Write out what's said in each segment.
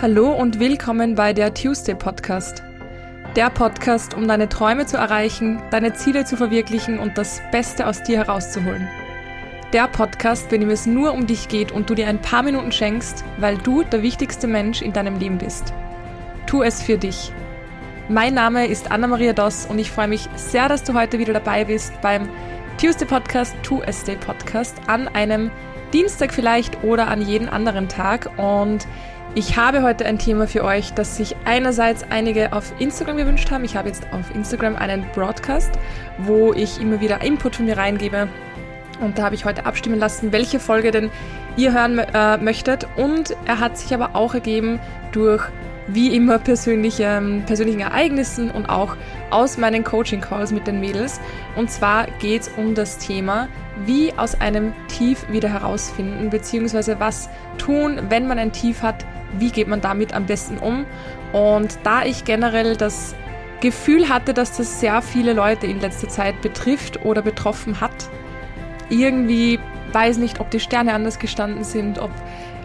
Hallo und willkommen bei der Tuesday Podcast. Der Podcast, um deine Träume zu erreichen, deine Ziele zu verwirklichen und das Beste aus dir herauszuholen. Der Podcast, bei dem es nur um dich geht und du dir ein paar Minuten schenkst, weil du der wichtigste Mensch in deinem Leben bist. Tu es für dich. Mein Name ist Anna-Maria Doss und ich freue mich sehr, dass du heute wieder dabei bist beim Tuesday Podcast, Tuesday Podcast an einem Dienstag vielleicht oder an jeden anderen Tag und ich habe heute ein Thema für euch, das sich einerseits einige auf Instagram gewünscht haben. Ich habe jetzt auf Instagram einen Broadcast, wo ich immer wieder Input von mir reingebe. Und da habe ich heute abstimmen lassen, welche Folge denn ihr hören äh, möchtet. Und er hat sich aber auch ergeben durch wie immer persönliche, persönlichen Ereignissen und auch aus meinen Coaching-Calls mit den Mädels. Und zwar geht es um das Thema, wie aus einem Tief wieder herausfinden, beziehungsweise was tun, wenn man ein Tief hat, wie geht man damit am besten um. Und da ich generell das Gefühl hatte, dass das sehr viele Leute in letzter Zeit betrifft oder betroffen hat, irgendwie weiß nicht, ob die Sterne anders gestanden sind, ob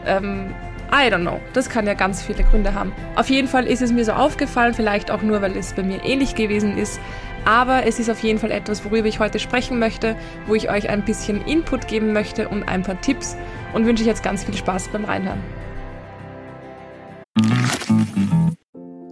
ähm, I don't know. Das kann ja ganz viele Gründe haben. Auf jeden Fall ist es mir so aufgefallen, vielleicht auch nur, weil es bei mir ähnlich gewesen ist. Aber es ist auf jeden Fall etwas, worüber ich heute sprechen möchte, wo ich euch ein bisschen Input geben möchte und ein paar Tipps und wünsche euch jetzt ganz viel Spaß beim Reinhören.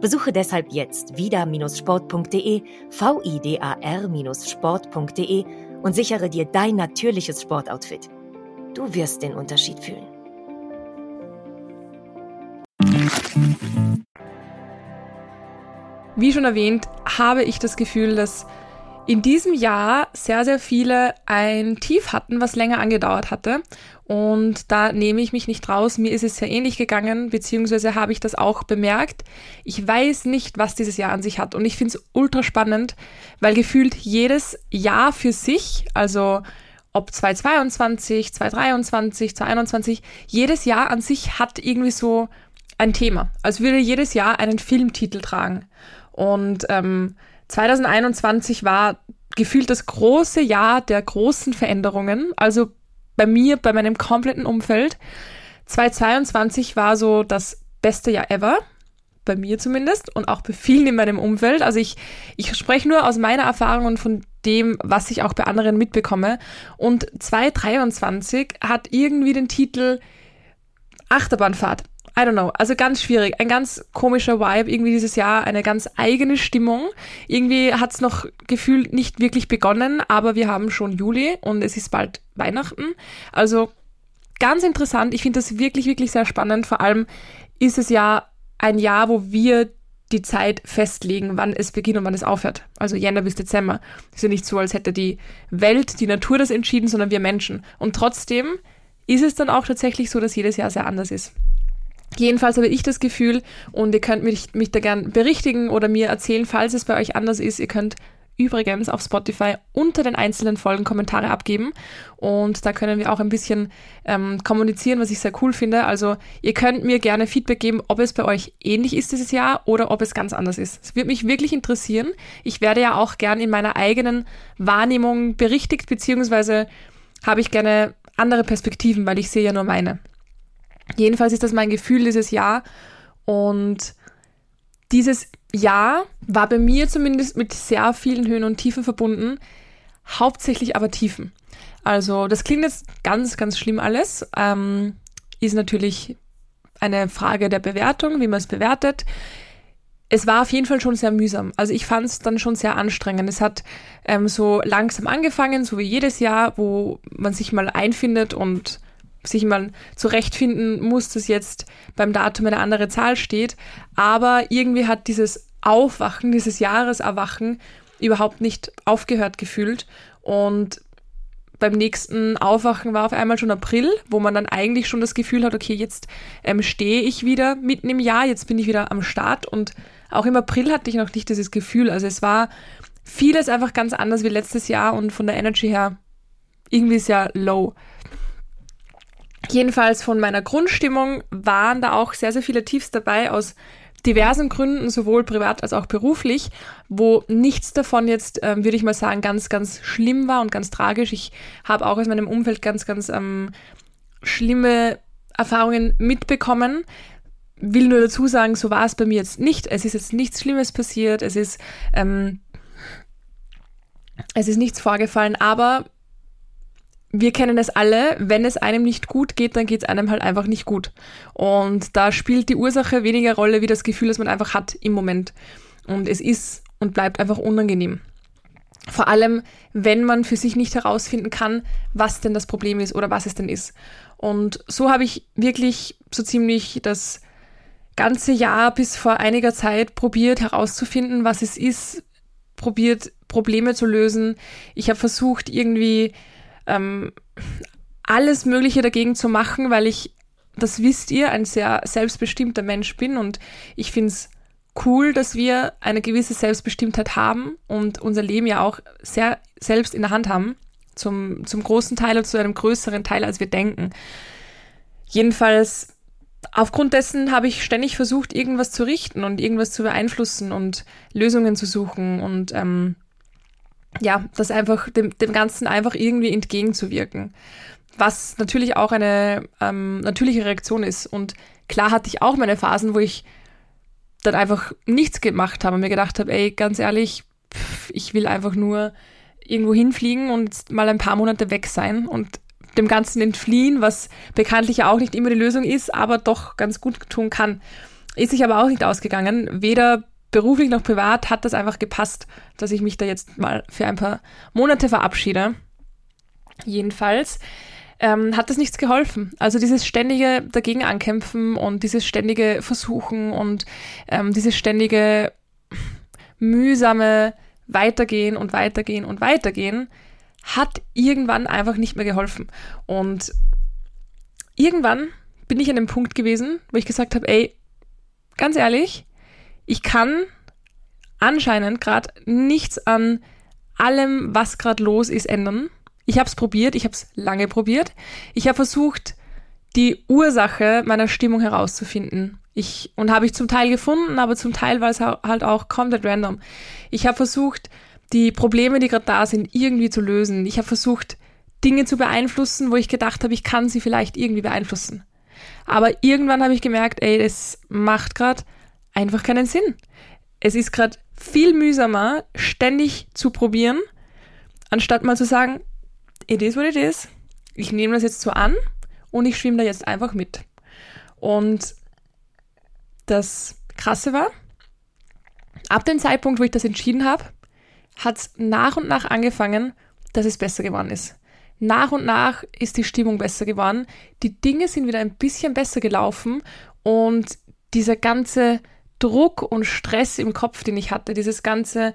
Besuche deshalb jetzt vida-sport.de, vidar-sport.de und sichere dir dein natürliches Sportoutfit. Du wirst den Unterschied fühlen. Wie schon erwähnt, habe ich das Gefühl, dass in diesem Jahr sehr, sehr viele ein Tief hatten, was länger angedauert hatte. Und da nehme ich mich nicht raus. Mir ist es sehr ähnlich gegangen, beziehungsweise habe ich das auch bemerkt. Ich weiß nicht, was dieses Jahr an sich hat. Und ich finde es ultra spannend, weil gefühlt jedes Jahr für sich, also ob 2022, 2023, 2021, jedes Jahr an sich hat irgendwie so ein Thema. Als würde jedes Jahr einen Filmtitel tragen. Und ähm, 2021 war gefühlt das große Jahr der großen Veränderungen. Also bei mir, bei meinem kompletten Umfeld. 2022 war so das beste Jahr ever. Bei mir zumindest und auch bei vielen in meinem Umfeld. Also ich, ich spreche nur aus meiner Erfahrung und von dem, was ich auch bei anderen mitbekomme. Und 2023 hat irgendwie den Titel Achterbahnfahrt. I don't know. Also ganz schwierig. Ein ganz komischer Vibe irgendwie dieses Jahr, eine ganz eigene Stimmung. Irgendwie hat es noch gefühlt nicht wirklich begonnen, aber wir haben schon Juli und es ist bald Weihnachten. Also ganz interessant. Ich finde das wirklich, wirklich sehr spannend. Vor allem ist es ja ein Jahr, wo wir die Zeit festlegen, wann es beginnt und wann es aufhört. Also Jänner bis Dezember. Ist ja nicht so, als hätte die Welt, die Natur das entschieden, sondern wir Menschen. Und trotzdem ist es dann auch tatsächlich so, dass jedes Jahr sehr anders ist. Jedenfalls habe ich das Gefühl, und ihr könnt mich, mich da gern berichtigen oder mir erzählen, falls es bei euch anders ist. Ihr könnt übrigens auf Spotify unter den einzelnen Folgen Kommentare abgeben. Und da können wir auch ein bisschen ähm, kommunizieren, was ich sehr cool finde. Also ihr könnt mir gerne Feedback geben, ob es bei euch ähnlich ist dieses Jahr oder ob es ganz anders ist. Es würde mich wirklich interessieren. Ich werde ja auch gern in meiner eigenen Wahrnehmung berichtigt, beziehungsweise habe ich gerne andere Perspektiven, weil ich sehe ja nur meine. Jedenfalls ist das mein Gefühl dieses Jahr. Und dieses Jahr war bei mir zumindest mit sehr vielen Höhen und Tiefen verbunden, hauptsächlich aber Tiefen. Also das klingt jetzt ganz, ganz schlimm alles, ähm, ist natürlich eine Frage der Bewertung, wie man es bewertet. Es war auf jeden Fall schon sehr mühsam. Also ich fand es dann schon sehr anstrengend. Es hat ähm, so langsam angefangen, so wie jedes Jahr, wo man sich mal einfindet und sich mal zurechtfinden muss, dass jetzt beim Datum eine andere Zahl steht. Aber irgendwie hat dieses Aufwachen, dieses Jahreserwachen überhaupt nicht aufgehört gefühlt. Und beim nächsten Aufwachen war auf einmal schon April, wo man dann eigentlich schon das Gefühl hat, okay, jetzt ähm, stehe ich wieder mitten im Jahr, jetzt bin ich wieder am Start und auch im April hatte ich noch nicht dieses Gefühl. Also es war vieles einfach ganz anders wie letztes Jahr und von der Energy her irgendwie sehr low. Jedenfalls von meiner Grundstimmung waren da auch sehr, sehr viele Tiefs dabei aus diversen Gründen, sowohl privat als auch beruflich, wo nichts davon jetzt, ähm, würde ich mal sagen, ganz, ganz schlimm war und ganz tragisch. Ich habe auch aus meinem Umfeld ganz, ganz ähm, schlimme Erfahrungen mitbekommen. Will nur dazu sagen, so war es bei mir jetzt nicht. Es ist jetzt nichts Schlimmes passiert. Es ist, ähm, es ist nichts vorgefallen, aber wir kennen es alle, wenn es einem nicht gut geht, dann geht es einem halt einfach nicht gut. Und da spielt die Ursache weniger Rolle wie das Gefühl, das man einfach hat im Moment. Und es ist und bleibt einfach unangenehm. Vor allem, wenn man für sich nicht herausfinden kann, was denn das Problem ist oder was es denn ist. Und so habe ich wirklich so ziemlich das ganze Jahr bis vor einiger Zeit probiert herauszufinden, was es ist, probiert Probleme zu lösen. Ich habe versucht, irgendwie ähm, alles Mögliche dagegen zu machen, weil ich, das wisst ihr, ein sehr selbstbestimmter Mensch bin und ich finde es cool, dass wir eine gewisse Selbstbestimmtheit haben und unser Leben ja auch sehr selbst in der Hand haben, zum, zum großen Teil und zu einem größeren Teil, als wir denken. Jedenfalls, aufgrund dessen habe ich ständig versucht, irgendwas zu richten und irgendwas zu beeinflussen und Lösungen zu suchen und ähm, ja, das einfach dem, dem Ganzen einfach irgendwie entgegenzuwirken. Was natürlich auch eine ähm, natürliche Reaktion ist. Und klar hatte ich auch meine Phasen, wo ich dann einfach nichts gemacht habe und mir gedacht habe, ey, ganz ehrlich, pff, ich will einfach nur irgendwo hinfliegen und mal ein paar Monate weg sein und dem Ganzen entfliehen, was bekanntlich ja auch nicht immer die Lösung ist, aber doch ganz gut tun kann. Ist sich aber auch nicht ausgegangen. Weder beruflich noch privat hat das einfach gepasst, dass ich mich da jetzt mal für ein paar Monate verabschiede. Jedenfalls ähm, hat das nichts geholfen. Also dieses ständige dagegen ankämpfen und dieses ständige Versuchen und ähm, dieses ständige mühsame Weitergehen und Weitergehen und Weitergehen hat irgendwann einfach nicht mehr geholfen. Und irgendwann bin ich an dem Punkt gewesen, wo ich gesagt habe, ey, ganz ehrlich, ich kann anscheinend gerade nichts an allem, was gerade los ist, ändern. Ich habe es probiert, ich habe es lange probiert. Ich habe versucht, die Ursache meiner Stimmung herauszufinden. Ich, und habe ich zum Teil gefunden, aber zum Teil war es halt auch komplett random. Ich habe versucht, die Probleme, die gerade da sind, irgendwie zu lösen. Ich habe versucht, Dinge zu beeinflussen, wo ich gedacht habe, ich kann sie vielleicht irgendwie beeinflussen. Aber irgendwann habe ich gemerkt, ey, das macht gerade einfach keinen Sinn. Es ist gerade viel mühsamer, ständig zu probieren, anstatt mal zu sagen, it is what it is. Ich nehme das jetzt so an und ich schwimme da jetzt einfach mit. Und das Krasse war, ab dem Zeitpunkt, wo ich das entschieden habe, hat es nach und nach angefangen, dass es besser geworden ist. Nach und nach ist die Stimmung besser geworden. Die Dinge sind wieder ein bisschen besser gelaufen und dieser ganze Druck und Stress im Kopf, den ich hatte, dieses ganze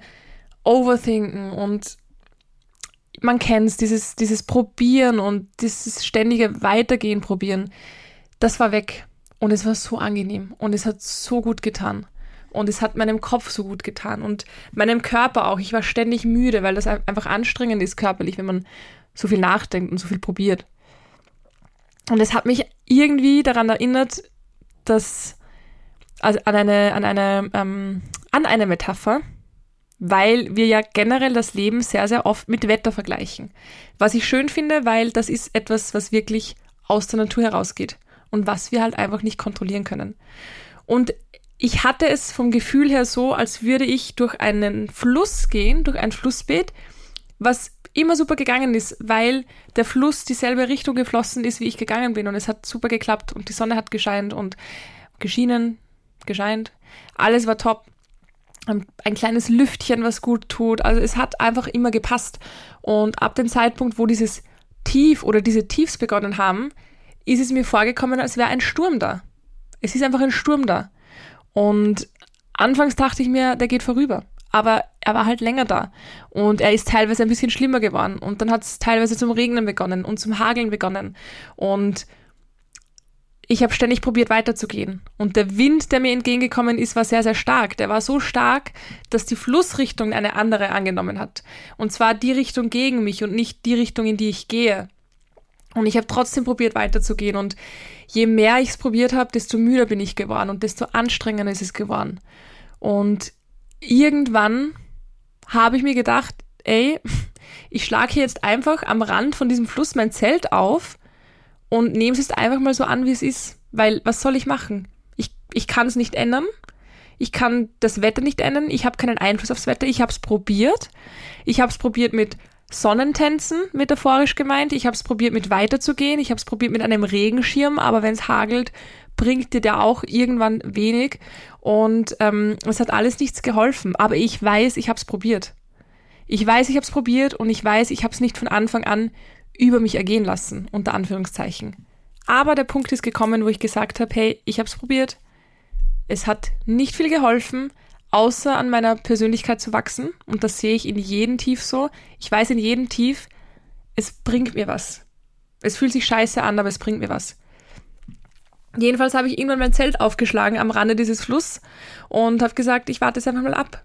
Overthinken und man kennt es, dieses, dieses Probieren und dieses ständige Weitergehen probieren, das war weg. Und es war so angenehm und es hat so gut getan. Und es hat meinem Kopf so gut getan und meinem Körper auch. Ich war ständig müde, weil das einfach anstrengend ist körperlich, wenn man so viel nachdenkt und so viel probiert. Und es hat mich irgendwie daran erinnert, dass an eine, an eine, ähm, an eine Metapher, weil wir ja generell das Leben sehr, sehr oft mit Wetter vergleichen. Was ich schön finde, weil das ist etwas, was wirklich aus der Natur herausgeht und was wir halt einfach nicht kontrollieren können. Und ich hatte es vom Gefühl her so, als würde ich durch einen Fluss gehen, durch ein Flussbeet, was immer super gegangen ist, weil der Fluss dieselbe Richtung geflossen ist, wie ich gegangen bin und es hat super geklappt und die Sonne hat gescheint und geschienen, gescheint. Alles war top. Ein kleines Lüftchen, was gut tut. Also es hat einfach immer gepasst. Und ab dem Zeitpunkt, wo dieses Tief oder diese Tiefs begonnen haben, ist es mir vorgekommen, als wäre ein Sturm da. Es ist einfach ein Sturm da. Und anfangs dachte ich mir, der geht vorüber. aber er war halt länger da. Und er ist teilweise ein bisschen schlimmer geworden. Und dann hat es teilweise zum Regnen begonnen und zum Hageln begonnen. Und ich habe ständig probiert weiterzugehen. Und der Wind, der mir entgegengekommen ist, war sehr, sehr stark. Der war so stark, dass die Flussrichtung eine andere angenommen hat. Und zwar die Richtung gegen mich und nicht die Richtung, in die ich gehe. Und ich habe trotzdem probiert weiterzugehen. Und je mehr ich es probiert habe, desto müder bin ich geworden und desto anstrengender ist es geworden. Und irgendwann habe ich mir gedacht, ey, ich schlage hier jetzt einfach am Rand von diesem Fluss mein Zelt auf und nehme es jetzt einfach mal so an, wie es ist. Weil was soll ich machen? Ich, ich kann es nicht ändern. Ich kann das Wetter nicht ändern. Ich habe keinen Einfluss aufs Wetter. Ich habe es probiert. Ich habe es probiert mit Sonnentänzen, metaphorisch gemeint. Ich habe es probiert mit weiterzugehen. Ich habe es probiert mit einem Regenschirm. Aber wenn es hagelt, bringt dir der auch irgendwann wenig. Und ähm, es hat alles nichts geholfen. Aber ich weiß, ich habe es probiert. Ich weiß, ich habe es probiert und ich weiß, ich habe es nicht von Anfang an über mich ergehen lassen, unter Anführungszeichen. Aber der Punkt ist gekommen, wo ich gesagt habe, hey, ich habe es probiert. Es hat nicht viel geholfen, außer an meiner Persönlichkeit zu wachsen. Und das sehe ich in jedem Tief so. Ich weiß in jedem Tief, es bringt mir was. Es fühlt sich scheiße an, aber es bringt mir was. Jedenfalls habe ich irgendwann mein Zelt aufgeschlagen am Rande dieses Fluss und habe gesagt, ich warte es einfach mal ab.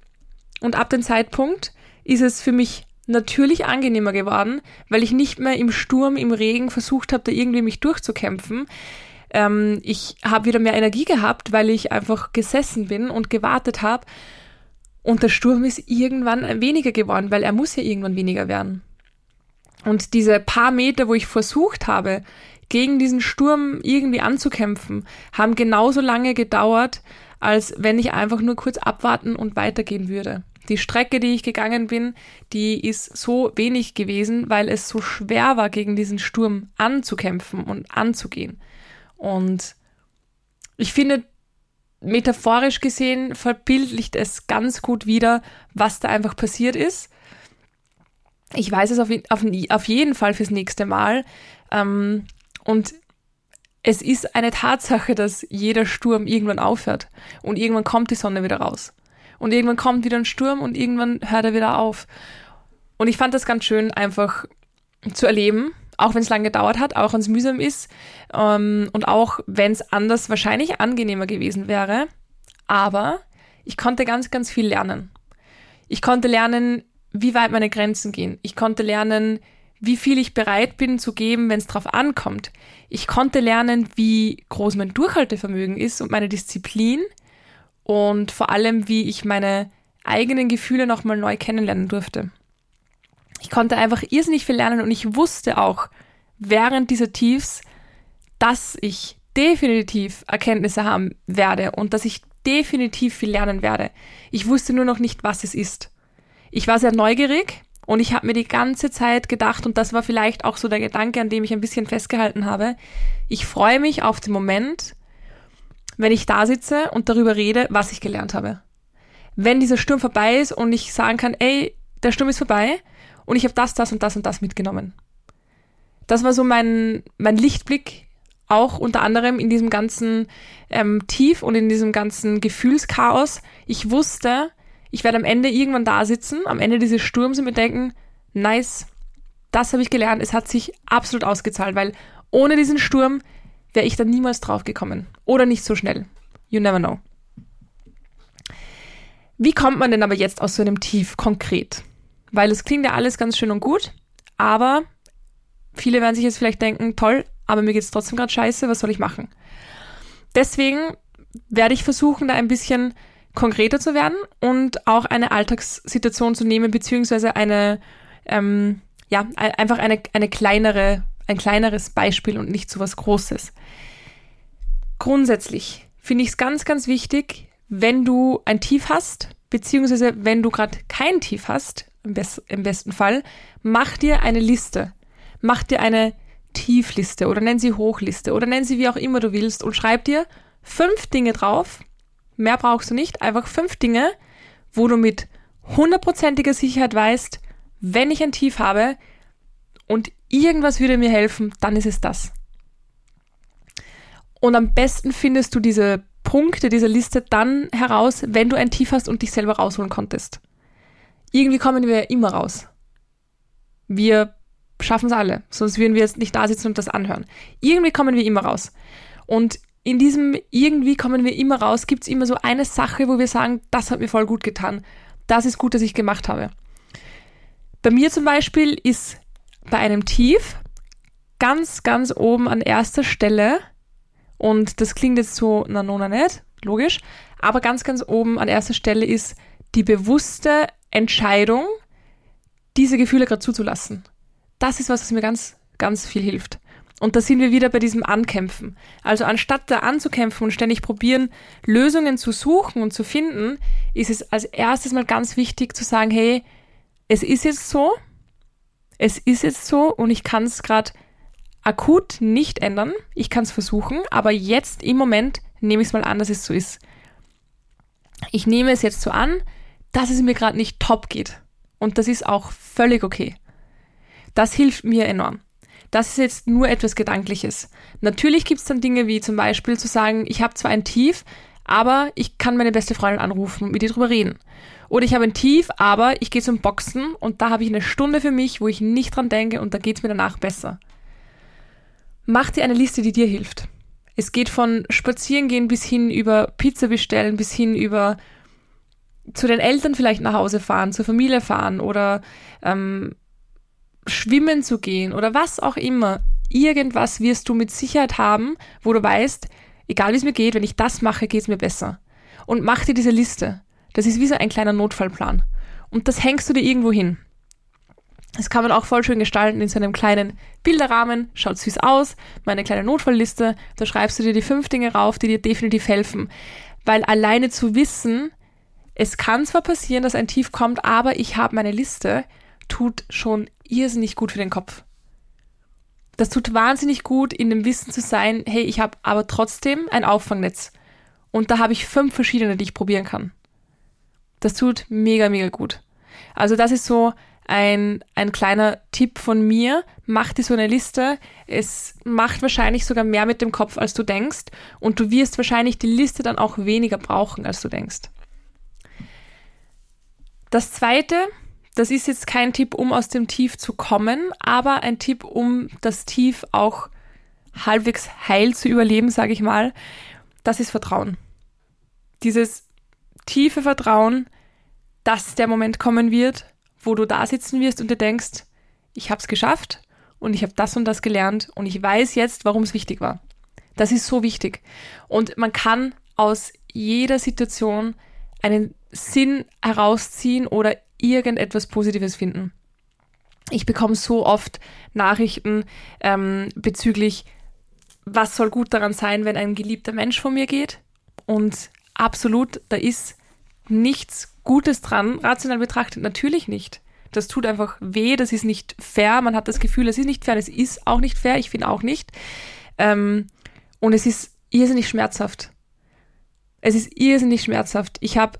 Und ab dem Zeitpunkt ist es für mich natürlich angenehmer geworden, weil ich nicht mehr im Sturm, im Regen versucht habe, da irgendwie mich durchzukämpfen. Ähm, ich habe wieder mehr Energie gehabt, weil ich einfach gesessen bin und gewartet habe. Und der Sturm ist irgendwann weniger geworden, weil er muss ja irgendwann weniger werden. Und diese paar Meter, wo ich versucht habe, gegen diesen Sturm irgendwie anzukämpfen, haben genauso lange gedauert, als wenn ich einfach nur kurz abwarten und weitergehen würde. Die Strecke, die ich gegangen bin, die ist so wenig gewesen, weil es so schwer war, gegen diesen Sturm anzukämpfen und anzugehen. Und ich finde, metaphorisch gesehen verbildlicht es ganz gut wieder, was da einfach passiert ist. Ich weiß es auf, auf, auf jeden Fall fürs nächste Mal. Ähm, und es ist eine Tatsache, dass jeder Sturm irgendwann aufhört und irgendwann kommt die Sonne wieder raus. Und irgendwann kommt wieder ein Sturm und irgendwann hört er wieder auf. Und ich fand das ganz schön, einfach zu erleben, auch wenn es lange gedauert hat, auch wenn es mühsam ist ähm, und auch wenn es anders wahrscheinlich angenehmer gewesen wäre. Aber ich konnte ganz, ganz viel lernen. Ich konnte lernen, wie weit meine Grenzen gehen. Ich konnte lernen, wie viel ich bereit bin zu geben, wenn es drauf ankommt. Ich konnte lernen, wie groß mein Durchhaltevermögen ist und meine Disziplin und vor allem, wie ich meine eigenen Gefühle nochmal neu kennenlernen durfte. Ich konnte einfach irrsinnig viel lernen und ich wusste auch während dieser Tiefs, dass ich definitiv Erkenntnisse haben werde und dass ich definitiv viel lernen werde. Ich wusste nur noch nicht, was es ist. Ich war sehr neugierig und ich habe mir die ganze Zeit gedacht, und das war vielleicht auch so der Gedanke, an dem ich ein bisschen festgehalten habe, ich freue mich auf den Moment, wenn ich da sitze und darüber rede, was ich gelernt habe. Wenn dieser Sturm vorbei ist und ich sagen kann, ey, der Sturm ist vorbei und ich habe das, das und das und das mitgenommen. Das war so mein, mein Lichtblick, auch unter anderem in diesem ganzen ähm, Tief und in diesem ganzen Gefühlschaos. Ich wusste, ich werde am Ende irgendwann da sitzen, am Ende dieses Sturms und mir denken, nice, das habe ich gelernt, es hat sich absolut ausgezahlt, weil ohne diesen Sturm wäre ich da niemals drauf gekommen. Oder nicht so schnell. You never know. Wie kommt man denn aber jetzt aus so einem Tief konkret? Weil es klingt ja alles ganz schön und gut, aber viele werden sich jetzt vielleicht denken, toll, aber mir geht es trotzdem gerade scheiße, was soll ich machen? Deswegen werde ich versuchen, da ein bisschen konkreter zu werden und auch eine Alltagssituation zu nehmen, beziehungsweise eine, ähm, ja, einfach eine, eine kleinere ein kleineres Beispiel und nicht so was Großes. Grundsätzlich finde ich es ganz, ganz wichtig, wenn du ein Tief hast, beziehungsweise wenn du gerade kein Tief hast, im, best im besten Fall, mach dir eine Liste. Mach dir eine Tiefliste oder nenn sie Hochliste oder nenn sie wie auch immer du willst und schreib dir fünf Dinge drauf. Mehr brauchst du nicht, einfach fünf Dinge, wo du mit hundertprozentiger Sicherheit weißt, wenn ich ein Tief habe und irgendwas würde mir helfen, dann ist es das. Und am besten findest du diese Punkte dieser Liste dann heraus, wenn du ein Tief hast und dich selber rausholen konntest. irgendwie kommen wir immer raus. Wir schaffen es alle, sonst würden wir jetzt nicht da sitzen und das anhören. Irgendwie kommen wir immer raus. Und in diesem irgendwie kommen wir immer raus, gibt es immer so eine Sache, wo wir sagen, das hat mir voll gut getan. Das ist gut, dass ich gemacht habe. Bei mir zum Beispiel ist bei einem Tief ganz, ganz oben an erster Stelle, und das klingt jetzt so, na, no, na, nicht, logisch, aber ganz, ganz oben an erster Stelle ist die bewusste Entscheidung, diese Gefühle gerade zuzulassen. Das ist was, was mir ganz, ganz viel hilft. Und da sind wir wieder bei diesem Ankämpfen. Also anstatt da anzukämpfen und ständig probieren, Lösungen zu suchen und zu finden, ist es als erstes mal ganz wichtig zu sagen, hey, es ist jetzt so, es ist jetzt so und ich kann es gerade akut nicht ändern. Ich kann es versuchen, aber jetzt im Moment nehme ich es mal an, dass es so ist. Ich nehme es jetzt so an, dass es mir gerade nicht top geht. Und das ist auch völlig okay. Das hilft mir enorm. Das ist jetzt nur etwas Gedankliches. Natürlich gibt es dann Dinge wie zum Beispiel zu sagen, ich habe zwar ein Tief, aber ich kann meine beste Freundin anrufen und mit ihr drüber reden. Oder ich habe ein Tief, aber ich gehe zum Boxen und da habe ich eine Stunde für mich, wo ich nicht dran denke und da geht es mir danach besser. Mach dir eine Liste, die dir hilft. Es geht von Spazierengehen bis hin über Pizza bestellen, bis hin über zu den Eltern vielleicht nach Hause fahren, zur Familie fahren oder ähm, schwimmen zu gehen oder was auch immer. Irgendwas wirst du mit Sicherheit haben, wo du weißt, egal wie es mir geht, wenn ich das mache, geht es mir besser. Und mach dir diese Liste. Das ist wie so ein kleiner Notfallplan. Und das hängst du dir irgendwo hin. Das kann man auch voll schön gestalten in so einem kleinen Bilderrahmen. Schaut süß aus. Meine kleine Notfallliste. Da schreibst du dir die fünf Dinge rauf, die dir definitiv helfen. Weil alleine zu wissen, es kann zwar passieren, dass ein Tief kommt, aber ich habe meine Liste, tut schon irrsinnig gut für den Kopf. Das tut wahnsinnig gut, in dem Wissen zu sein, hey, ich habe aber trotzdem ein Auffangnetz. Und da habe ich fünf verschiedene, die ich probieren kann. Das tut mega, mega gut. Also das ist so ein, ein kleiner Tipp von mir. Mach dir so eine Liste. Es macht wahrscheinlich sogar mehr mit dem Kopf, als du denkst. Und du wirst wahrscheinlich die Liste dann auch weniger brauchen, als du denkst. Das zweite, das ist jetzt kein Tipp, um aus dem Tief zu kommen, aber ein Tipp, um das Tief auch halbwegs heil zu überleben, sage ich mal. Das ist Vertrauen. Dieses tiefe Vertrauen, dass der Moment kommen wird, wo du da sitzen wirst und dir denkst, ich habe es geschafft und ich habe das und das gelernt und ich weiß jetzt, warum es wichtig war. Das ist so wichtig. Und man kann aus jeder Situation einen Sinn herausziehen oder irgendetwas Positives finden. Ich bekomme so oft Nachrichten ähm, bezüglich, was soll gut daran sein, wenn ein geliebter Mensch von mir geht. Und absolut, da ist nichts Gutes dran, rational betrachtet natürlich nicht. Das tut einfach weh, das ist nicht fair. Man hat das Gefühl, es ist nicht fair, es ist auch nicht fair, ich finde auch nicht. Ähm, und es ist irrsinnig schmerzhaft. Es ist irrsinnig schmerzhaft. Ich habe,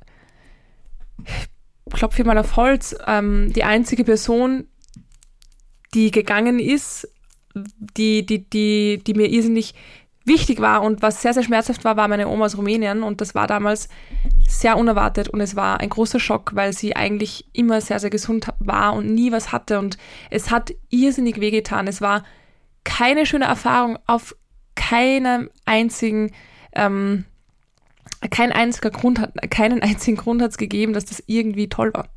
klopfe hier mal auf Holz, ähm, die einzige Person, die gegangen ist, die, die, die, die mir irrsinnig wichtig war und was sehr, sehr schmerzhaft war, war meine Oma aus Rumänien und das war damals sehr unerwartet und es war ein großer Schock, weil sie eigentlich immer sehr, sehr gesund war und nie was hatte und es hat irrsinnig wehgetan. Es war keine schöne Erfahrung auf keinem einzigen ähm, kein einziger Grund hat, keinen einzigen Grund hat es gegeben, dass das irgendwie toll war.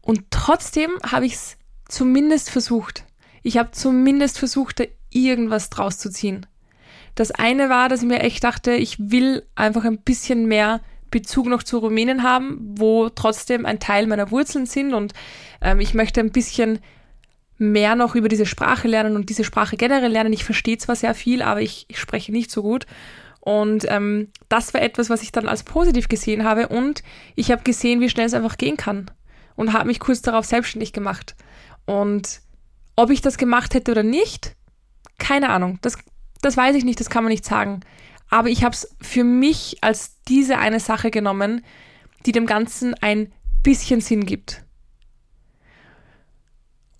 Und trotzdem habe ich es zumindest versucht. Ich habe zumindest versucht, da irgendwas draus zu ziehen. Das eine war, dass ich mir echt dachte, ich will einfach ein bisschen mehr Bezug noch zu Rumänien haben, wo trotzdem ein Teil meiner Wurzeln sind und ähm, ich möchte ein bisschen mehr noch über diese Sprache lernen und diese Sprache generell lernen. Ich verstehe zwar sehr viel, aber ich, ich spreche nicht so gut. Und ähm, das war etwas, was ich dann als positiv gesehen habe. Und ich habe gesehen, wie schnell es einfach gehen kann. Und habe mich kurz darauf selbstständig gemacht. Und ob ich das gemacht hätte oder nicht, keine Ahnung. Das, das weiß ich nicht, das kann man nicht sagen. Aber ich habe es für mich als diese eine Sache genommen, die dem Ganzen ein bisschen Sinn gibt.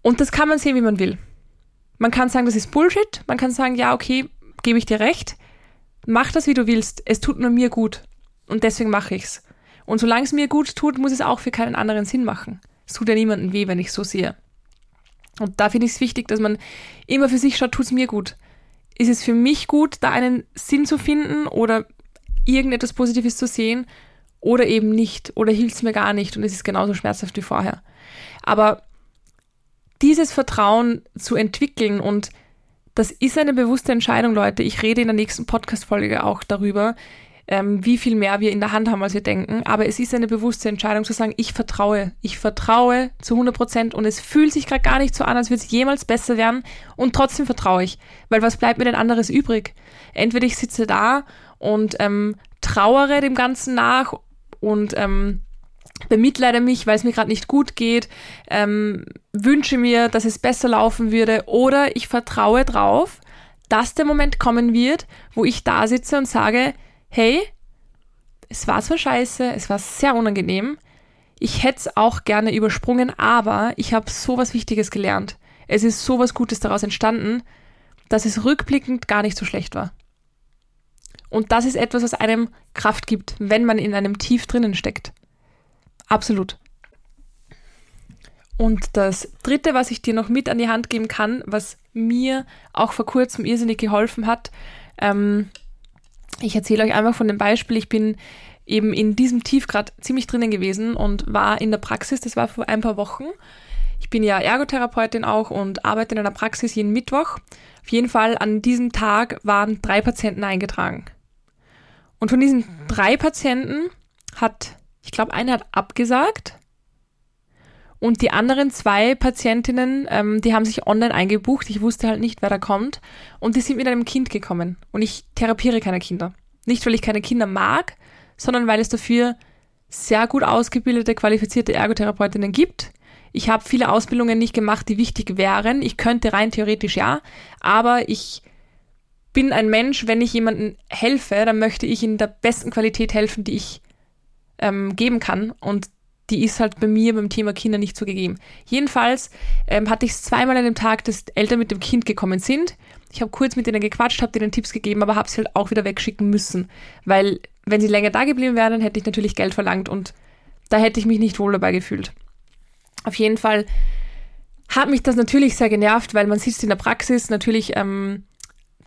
Und das kann man sehen, wie man will. Man kann sagen, das ist Bullshit. Man kann sagen, ja, okay, gebe ich dir recht mach das, wie du willst. Es tut nur mir gut. Und deswegen mache ich's. Und solange es mir gut tut, muss es auch für keinen anderen Sinn machen. Es tut ja niemandem weh, wenn ich so sehe. Und da finde ich es wichtig, dass man immer für sich schaut, tut es mir gut. Ist es für mich gut, da einen Sinn zu finden oder irgendetwas Positives zu sehen oder eben nicht oder hilft es mir gar nicht und es ist genauso schmerzhaft wie vorher. Aber dieses Vertrauen zu entwickeln und das ist eine bewusste Entscheidung, Leute. Ich rede in der nächsten Podcast-Folge auch darüber, ähm, wie viel mehr wir in der Hand haben, als wir denken. Aber es ist eine bewusste Entscheidung zu sagen, ich vertraue. Ich vertraue zu 100 Prozent und es fühlt sich gerade gar nicht so an, als würde es jemals besser werden und trotzdem vertraue ich. Weil was bleibt mir denn anderes übrig? Entweder ich sitze da und ähm, trauere dem Ganzen nach und ähm, bemitleide mich, weil es mir gerade nicht gut geht, ähm, wünsche mir, dass es besser laufen würde oder ich vertraue drauf, dass der Moment kommen wird, wo ich da sitze und sage, hey, es war zwar scheiße, es war sehr unangenehm, ich hätte es auch gerne übersprungen, aber ich habe so was Wichtiges gelernt. Es ist so was Gutes daraus entstanden, dass es rückblickend gar nicht so schlecht war. Und das ist etwas, was einem Kraft gibt, wenn man in einem Tief drinnen steckt. Absolut. Und das Dritte, was ich dir noch mit an die Hand geben kann, was mir auch vor kurzem irrsinnig geholfen hat, ähm, ich erzähle euch einfach von dem Beispiel. Ich bin eben in diesem Tiefgrad ziemlich drinnen gewesen und war in der Praxis, das war vor ein paar Wochen. Ich bin ja Ergotherapeutin auch und arbeite in einer Praxis jeden Mittwoch. Auf jeden Fall an diesem Tag waren drei Patienten eingetragen. Und von diesen drei Patienten hat, ich glaube, einer hat abgesagt und die anderen zwei Patientinnen, ähm, die haben sich online eingebucht. Ich wusste halt nicht, wer da kommt. Und die sind mit einem Kind gekommen. Und ich therapiere keine Kinder. Nicht, weil ich keine Kinder mag, sondern weil es dafür sehr gut ausgebildete, qualifizierte Ergotherapeutinnen gibt. Ich habe viele Ausbildungen nicht gemacht, die wichtig wären. Ich könnte rein theoretisch ja, aber ich bin ein Mensch, wenn ich jemandem helfe, dann möchte ich in der besten Qualität helfen, die ich ähm, geben kann. Und die ist halt bei mir beim Thema Kinder nicht so gegeben. Jedenfalls ähm, hatte ich es zweimal an dem Tag, dass Eltern mit dem Kind gekommen sind. Ich habe kurz mit denen gequatscht, habe denen Tipps gegeben, aber habe sie halt auch wieder wegschicken müssen. Weil, wenn sie länger da geblieben wären, dann hätte ich natürlich Geld verlangt und da hätte ich mich nicht wohl dabei gefühlt. Auf jeden Fall hat mich das natürlich sehr genervt, weil man sitzt in der Praxis. Natürlich ähm,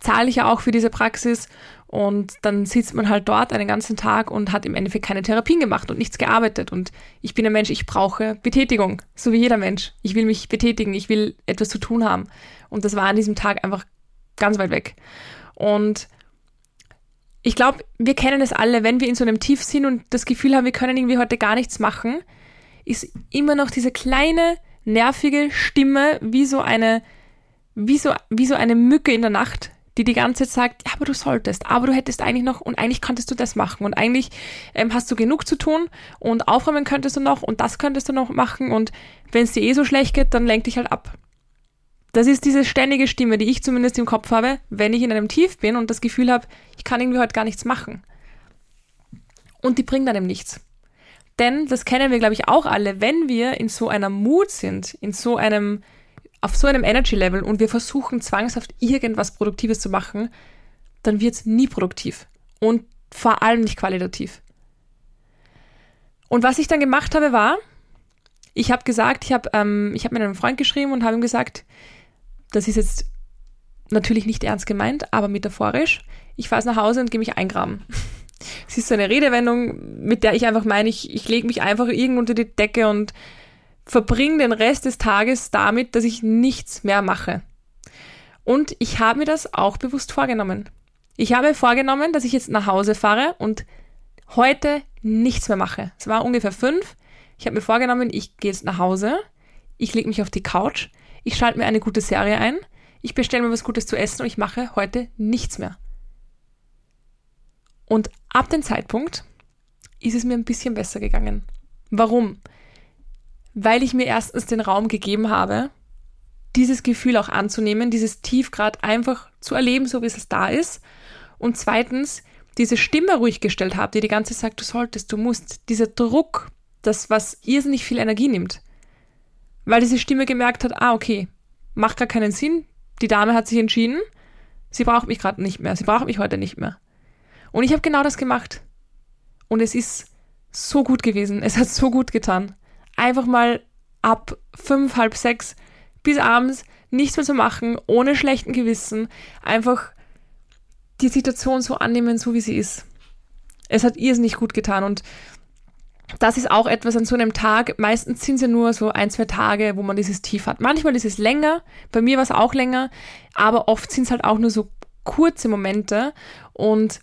zahle ich ja auch für diese Praxis und dann sitzt man halt dort einen ganzen Tag und hat im Endeffekt keine Therapien gemacht und nichts gearbeitet. Und ich bin ein Mensch, ich brauche Betätigung, so wie jeder Mensch. Ich will mich betätigen, ich will etwas zu tun haben. Und das war an diesem Tag einfach ganz weit weg. Und ich glaube, wir kennen es alle, wenn wir in so einem Tief sind und das Gefühl haben, wir können irgendwie heute gar nichts machen, ist immer noch diese kleine, nervige Stimme, wie so eine, wie so, wie so eine Mücke in der Nacht, die die ganze Zeit sagt, ja, aber du solltest, aber du hättest eigentlich noch und eigentlich könntest du das machen und eigentlich ähm, hast du genug zu tun und aufräumen könntest du noch und das könntest du noch machen und wenn es dir eh so schlecht geht, dann lenk dich halt ab. Das ist diese ständige Stimme, die ich zumindest im Kopf habe, wenn ich in einem Tief bin und das Gefühl habe, ich kann irgendwie heute gar nichts machen. Und die bringt einem nichts. Denn, das kennen wir, glaube ich, auch alle, wenn wir in so einer Mut sind, in so einem auf so einem Energy-Level und wir versuchen zwangshaft irgendwas Produktives zu machen, dann wird es nie produktiv und vor allem nicht qualitativ. Und was ich dann gemacht habe, war, ich habe gesagt, ich habe ähm, hab mit einem Freund geschrieben und habe ihm gesagt, das ist jetzt natürlich nicht ernst gemeint, aber metaphorisch, ich fahre nach Hause und gehe mich eingraben. Es ist so eine Redewendung, mit der ich einfach meine, ich, ich lege mich einfach irgendwo unter die Decke und verbringe den Rest des Tages damit, dass ich nichts mehr mache. Und ich habe mir das auch bewusst vorgenommen. Ich habe vorgenommen, dass ich jetzt nach Hause fahre und heute nichts mehr mache. Es war ungefähr fünf. Ich habe mir vorgenommen, ich gehe jetzt nach Hause, ich lege mich auf die Couch, ich schalte mir eine gute Serie ein, ich bestelle mir was Gutes zu essen und ich mache heute nichts mehr. Und ab dem Zeitpunkt ist es mir ein bisschen besser gegangen. Warum? Weil ich mir erstens den Raum gegeben habe, dieses Gefühl auch anzunehmen, dieses Tiefgrad einfach zu erleben, so wie es da ist. Und zweitens, diese Stimme ruhig gestellt habe, die die ganze Zeit sagt, du solltest, du musst, dieser Druck, das, was irrsinnig viel Energie nimmt. Weil diese Stimme gemerkt hat, ah, okay, macht gar keinen Sinn, die Dame hat sich entschieden, sie braucht mich gerade nicht mehr, sie braucht mich heute nicht mehr. Und ich habe genau das gemacht. Und es ist so gut gewesen. Es hat so gut getan. Einfach mal ab fünf, halb sechs bis abends nichts mehr zu machen, ohne schlechten Gewissen. Einfach die Situation so annehmen, so wie sie ist. Es hat ihr es nicht gut getan und das ist auch etwas an so einem Tag. Meistens sind es ja nur so ein, zwei Tage, wo man dieses Tief hat. Manchmal ist es länger, bei mir war es auch länger, aber oft sind es halt auch nur so kurze Momente und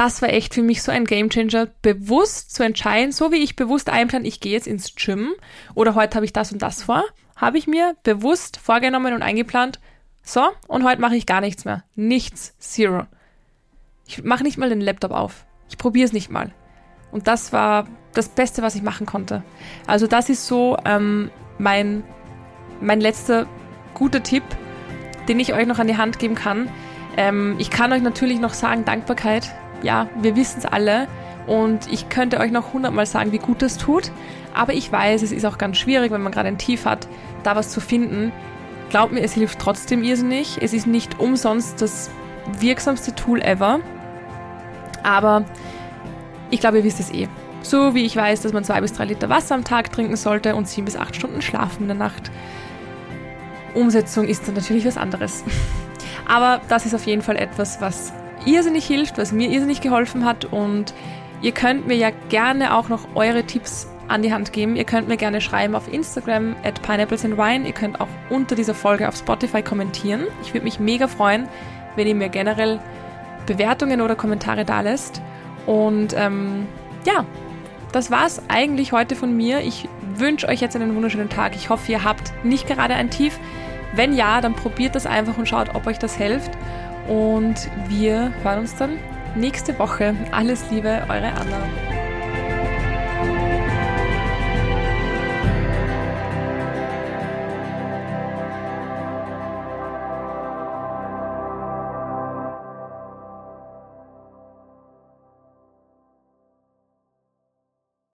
das war echt für mich so ein Gamechanger, bewusst zu entscheiden, so wie ich bewusst einplan, ich gehe jetzt ins Gym oder heute habe ich das und das vor, habe ich mir bewusst vorgenommen und eingeplant, so, und heute mache ich gar nichts mehr. Nichts, zero. Ich mache nicht mal den Laptop auf. Ich probiere es nicht mal. Und das war das Beste, was ich machen konnte. Also das ist so ähm, mein, mein letzter guter Tipp, den ich euch noch an die Hand geben kann. Ähm, ich kann euch natürlich noch sagen, Dankbarkeit. Ja, wir wissen es alle. Und ich könnte euch noch hundertmal sagen, wie gut das tut. Aber ich weiß, es ist auch ganz schwierig, wenn man gerade ein Tief hat, da was zu finden. Glaubt mir, es hilft trotzdem irrsinnig. Es ist nicht umsonst das wirksamste Tool ever. Aber ich glaube, ihr wisst es eh. So wie ich weiß, dass man zwei bis drei Liter Wasser am Tag trinken sollte und sieben bis acht Stunden schlafen in der Nacht. Umsetzung ist dann natürlich was anderes. Aber das ist auf jeden Fall etwas, was irrsinnig hilft, was mir irrsinnig geholfen hat und ihr könnt mir ja gerne auch noch eure Tipps an die Hand geben. Ihr könnt mir gerne schreiben auf Instagram at Pineapples and Wine. Ihr könnt auch unter dieser Folge auf Spotify kommentieren. Ich würde mich mega freuen, wenn ihr mir generell Bewertungen oder Kommentare da lässt. Und ähm, ja, das war's eigentlich heute von mir. Ich wünsche euch jetzt einen wunderschönen Tag. Ich hoffe, ihr habt nicht gerade ein Tief. Wenn ja, dann probiert das einfach und schaut, ob euch das hilft. Und wir hören uns dann nächste Woche. Alles Liebe, eure Anna.